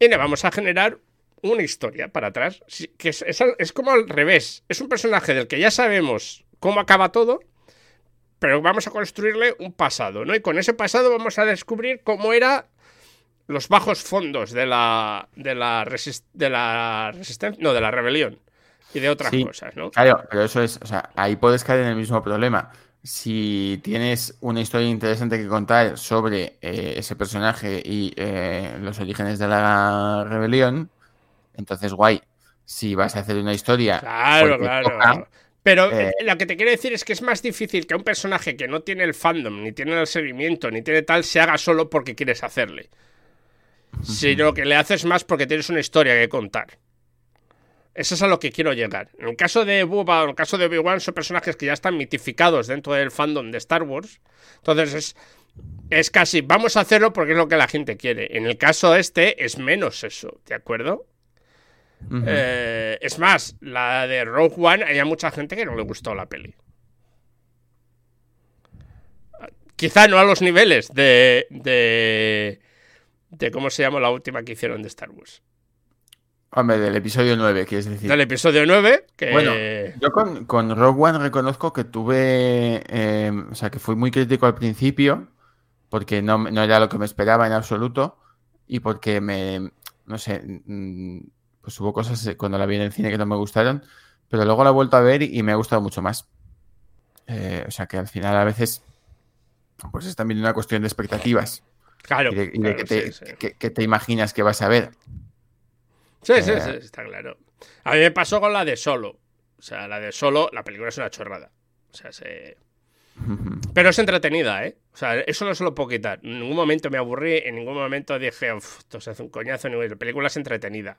Y le vamos a generar una historia para atrás. Que es, es al- es como al revés. Es un personaje del que ya sabemos cómo acaba todo. Pero vamos a construirle un pasado, ¿no? Y con ese pasado vamos a descubrir cómo era los bajos fondos de la de la resis- de la resistencia, no, de la rebelión y de otras Sí. cosas, ¿no? Claro, pero eso es, o sea, ahí puedes caer en el mismo problema. Si tienes una historia interesante que contar sobre eh, ese personaje y eh, los orígenes de la rebelión, entonces guay. Si vas a hacer una historia Claro, claro. toca, Pero eh, lo que te quiero decir es que es más difícil que un personaje que no tiene el fandom, ni tiene el seguimiento, ni tiene tal, se haga solo porque quieres hacerle. Sino que le haces más porque tienes una historia que contar. Eso es a lo que quiero llegar. En el caso de Bubba o en el caso de Obi-Wan son personajes que ya están mitificados dentro del fandom de Star Wars. Entonces es, es casi, vamos a hacerlo porque es lo que la gente quiere. En el caso este es menos eso, ¿de acuerdo? Eh, es más, la de Rogue One, hay mucha gente que no le gustó la peli. Quizá no a los niveles de, de. de cómo se llama la última que hicieron de Star Wars. Hombre, del episodio 9, quieres decir. Del episodio 9, que. Bueno, yo con, con Rogue One reconozco que tuve. eh, o sea, que fui muy crítico al principio, porque no, no era lo que me esperaba en absoluto, y porque me. No sé. mm, Pues hubo cosas cuando la vi en el cine que no me gustaron, pero luego la he vuelto a ver y, y me ha gustado mucho más. Eh, o sea, que al final a veces. Pues es también una cuestión de expectativas Claro. y de, y de claro, que, te, sí, sí. que- que te imaginas que vas a ver. Sí, sí, sí, está claro. A mí me pasó con la de Solo. O sea, la de Solo, la película es una chorrada. O sea, se... Pero es entretenida, ¿eh? O sea, eso no se lo puedo quitar. En ningún momento me aburrí, en ningún momento dije, "Uf, esto se hace un coñazo. La película es entretenida.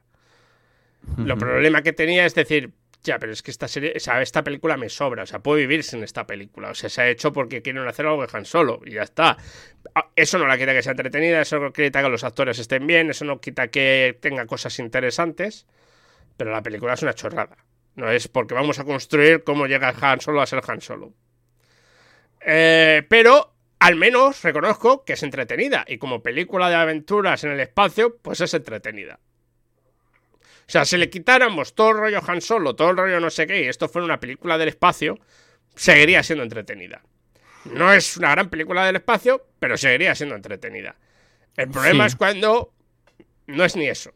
Lo problema que tenía es decir, ya, pero es que esta serie, o sea, esta película me sobra, o sea, puedo vivir sin esta película. O sea, se ha hecho porque quieren hacer algo de Han Solo y ya está. Ah, Eso no la quita que sea entretenida, eso no quita que los actores estén bien, eso no quita que tenga cosas interesantes, pero la película es una chorrada. No es porque vamos a construir cómo llega Han Solo a ser Han Solo. Eh, pero al menos reconozco que es entretenida y como película de aventuras en el espacio, pues es entretenida. O sea, si le quitáramos todo el rollo Han Solo, todo el rollo no sé qué, y esto fuera una película del espacio, seguiría siendo entretenida. No es una gran película del espacio, pero seguiría siendo entretenida. El problema Sí. es cuando no es ni eso.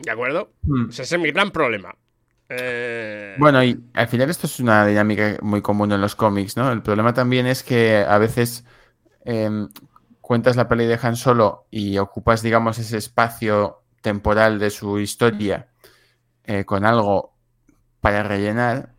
¿De acuerdo? Mm. Ese es mi gran problema. Eh, Bueno, y al final esto es una dinámica muy común en los cómics, ¿no? El problema también es que a veces em, cuentas la peli de Han Solo y ocupas, digamos, ese espacio temporal de su historia eh, con algo para rellenar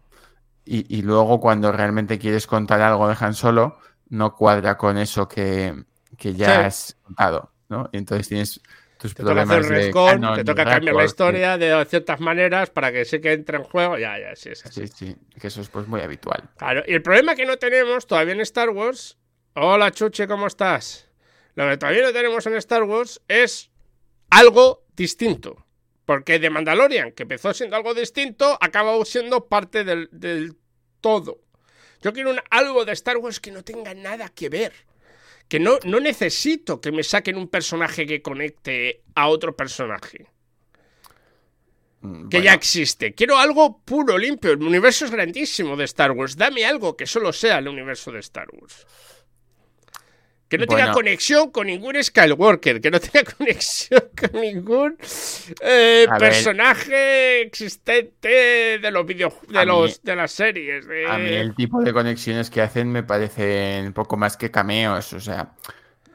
y, y luego cuando realmente quieres contar algo de Han Solo no cuadra con eso que, que ya Sí. has contado, ¿no? Y entonces tienes tus te toca hacer problemas de canon te toca cambiar la historia de ciertas maneras para que sí que entre en juego. Ya, ya, sí, es así. Sí, sí, que eso es pues muy habitual. Claro, y el problema que no tenemos todavía en Star Wars. Hola, Chuche, ¿cómo estás? Lo que todavía no tenemos en Star Wars es algo distinto. Porque The Mandalorian, que empezó siendo algo distinto, acabó siendo parte del, del todo. Yo quiero un- algo de Star Wars que no tenga nada que ver. Que no, no necesito que me saquen un personaje que conecte a otro personaje Mm, que bueno. ya existe. Quiero algo puro, limpio. El universo es grandísimo de Star Wars. Dame algo que solo sea el universo de Star Wars. Que no tenga conexión con ningún Skywalker, que no tenga conexión con ningún eh, ver. personaje existente de los videos de mí- los de las series. de- A mí el tipo de conexiones que hacen me parecen poco más que cameos. O sea,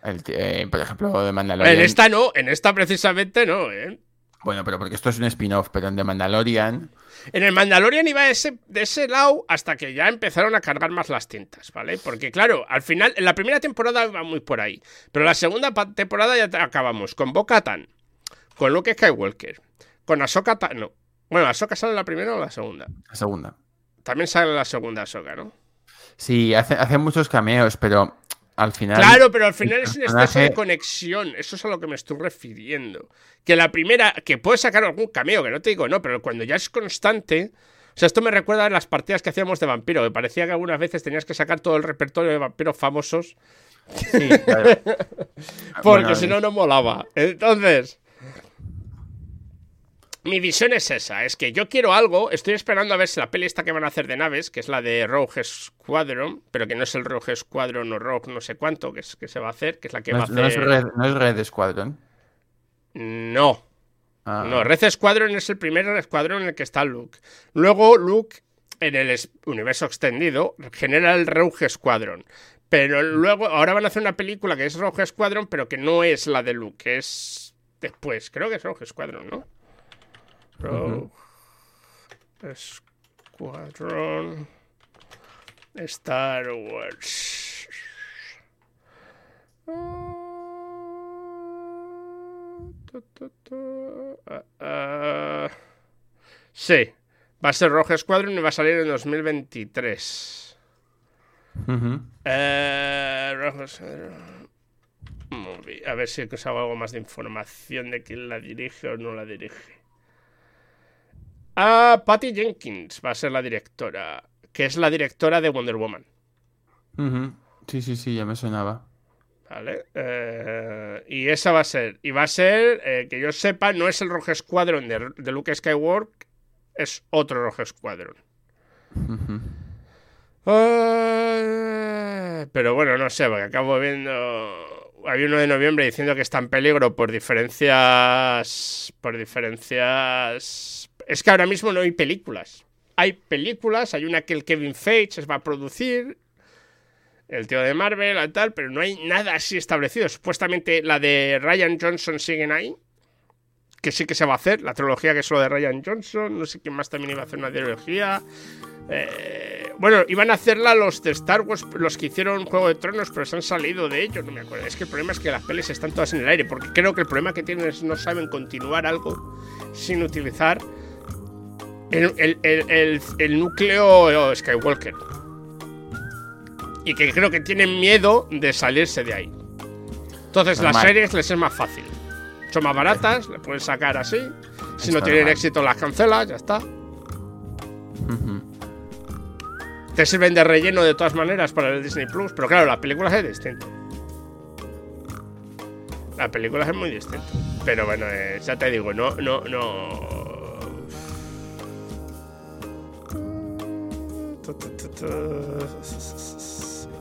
el eh, por ejemplo, de Mandalorian. En esta no, en esta precisamente no, ¿eh? Bueno, pero porque esto es un spin-off, pero en The Mandalorian. En el Mandalorian iba ese, de ese lado hasta que ya empezaron a cargar más las tintas, ¿vale? Porque claro, al final, en la primera temporada iba muy por ahí, pero la segunda temporada ya acabamos con Bo-Katan, con Luke Skywalker, con Ahsoka Tano. Bueno, ¿Ahsoka sale en la primera o la segunda? La segunda. También sale en la segunda Ahsoka, ¿no? Sí, hace, hace muchos cameos, pero al final. Claro, pero al final es un exceso de conexión. Eso es a lo que me estoy refiriendo. Que la primera, que puedes sacar algún cameo, que no te digo no, pero cuando ya es constante. O sea, esto me recuerda a las partidas que hacíamos de vampiro. Me parecía que algunas veces tenías que sacar todo el repertorio de vampiros famosos. Sí, claro. Porque Bueno, si no, no molaba. Entonces. Mi visión es esa, es que yo quiero algo, estoy esperando a ver si la peli esta que van a hacer de naves, que es la de Rogue Squadron, pero que no es el Rogue Squadron o Rogue no sé cuánto, que, es, que se va a hacer, que es la que No va a es, no es hacer... Red, no es Red Squadron. No, Ah, no, Red Squadron es el primer escuadrón en el que está Luke. Luego Luke, en el universo extendido, genera el Rogue Squadron. Pero luego, ahora van a hacer una película que es Rogue Squadron, pero que no es la de Luke, que es después. Creo que es Rogue Squadron, ¿no? Rogue Squadron Star Wars. Tu. Ah, ah. Sí, va a ser Rogue Squadron y va a salir en 2023. ujú. Eh, Rogue Squadron. Movie. A ver si os hago algo más de información de quién la dirige o no la dirige. Ah, Patty Jenkins va a ser la directora, que es la directora de Wonder Woman. Sí, sí, sí, ya me sonaba. ¿Vale? Eh, y esa va a ser. Y va a ser, eh, que yo sepa, no es el Rogue Squadron de, de Luke Skywalker, es otro Rogue Squadron. Eh, pero bueno, no sé, porque acabo viendo. Hay uno de noviembre diciendo que está en peligro por diferencias. Por diferencias. Es que ahora mismo no hay películas. Hay películas, hay una que el Kevin Feige va a producir. El tío de Marvel, tal, pero no hay nada así establecido. Supuestamente la de Ryan Johnson siguen ahí. Que sí que se va a hacer. La trilogía que es lo de Ryan Johnson. No sé quién más también iba a hacer una trilogía. Eh, bueno, iban a hacerla los de Star Wars, los que hicieron Juego de Tronos, pero se han salido de ellos, no me acuerdo. Es que el problema es que las pelis están todas en el aire, porque creo que el problema que tienen es no saben continuar algo sin utilizar el, el- el- el- núcleo Skywalker. Y que creo que tienen miedo de salirse de ahí. Entonces las series les es más fácil. Son más baratas, le pueden sacar así. Si Es no tienen normal. éxito las cancelas, ya está. Te sirven de relleno de todas maneras para el Disney Plus, pero claro, las películas es distinto. Las películas es muy distinto. Pero bueno, eh, ya te digo, no, no, no.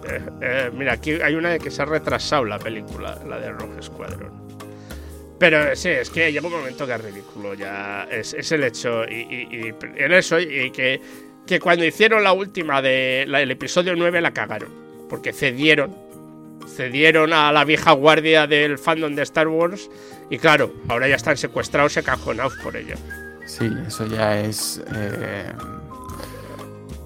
Eh, eh, mira, aquí hay una de que se ha retrasado la película, la de Rogue Squadron. Pero eh, sí, es que llega un momento que es ridículo ya. Es, el hecho. Y, en eso, y que, que cuando hicieron la última de episodio 9 la cagaron. Porque cedieron. Cedieron a la vieja guardia del fandom de Star Wars. Y claro, ahora ya están secuestrados y acajonados por ello. Sí, eso ya es.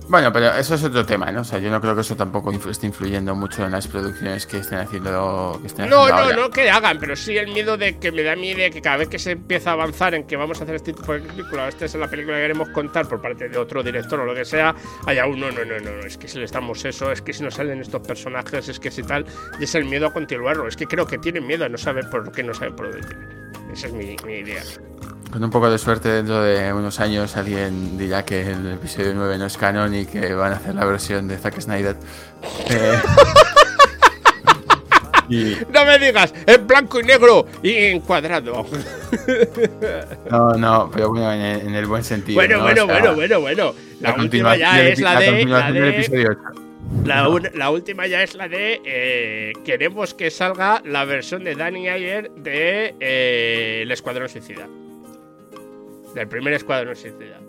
Bueno, pero eso es otro tema, ¿no? O sea, yo no creo que eso tampoco esté influyendo mucho en las producciones que estén haciendo. Que estén No, haciendo no, ahora. no que hagan, pero sí el miedo de que me da miedo de que cada vez que se empieza a avanzar en que vamos a hacer este tipo de película, esta es la película que queremos contar por parte de otro director o lo que sea, haya uno, no, no, no, no, es que si les damos eso, es que si no salen estos personajes, es que si tal, y es el miedo a continuarlo, es que creo que tienen miedo a no saber por qué no saben por dónde tirar. Esa es mi, mi idea. Con un poco de suerte, dentro de unos años alguien dirá que el episodio 9 no es canon y que van a hacer la versión de Zack Snyder. Eh, y No me digas, en blanco y negro y en cuadrado. no, no, pero bueno, en el, en el buen sentido. Bueno, ¿no? bueno, O sea, bueno, bueno, bueno. La, última ya es la de. La continuación del de episodio 8. La, un- la última ya es la de eh, queremos que salga la versión de Danny Ayer de eh, El Escuadrón Suicida. Del primer Escuadrón Suicida.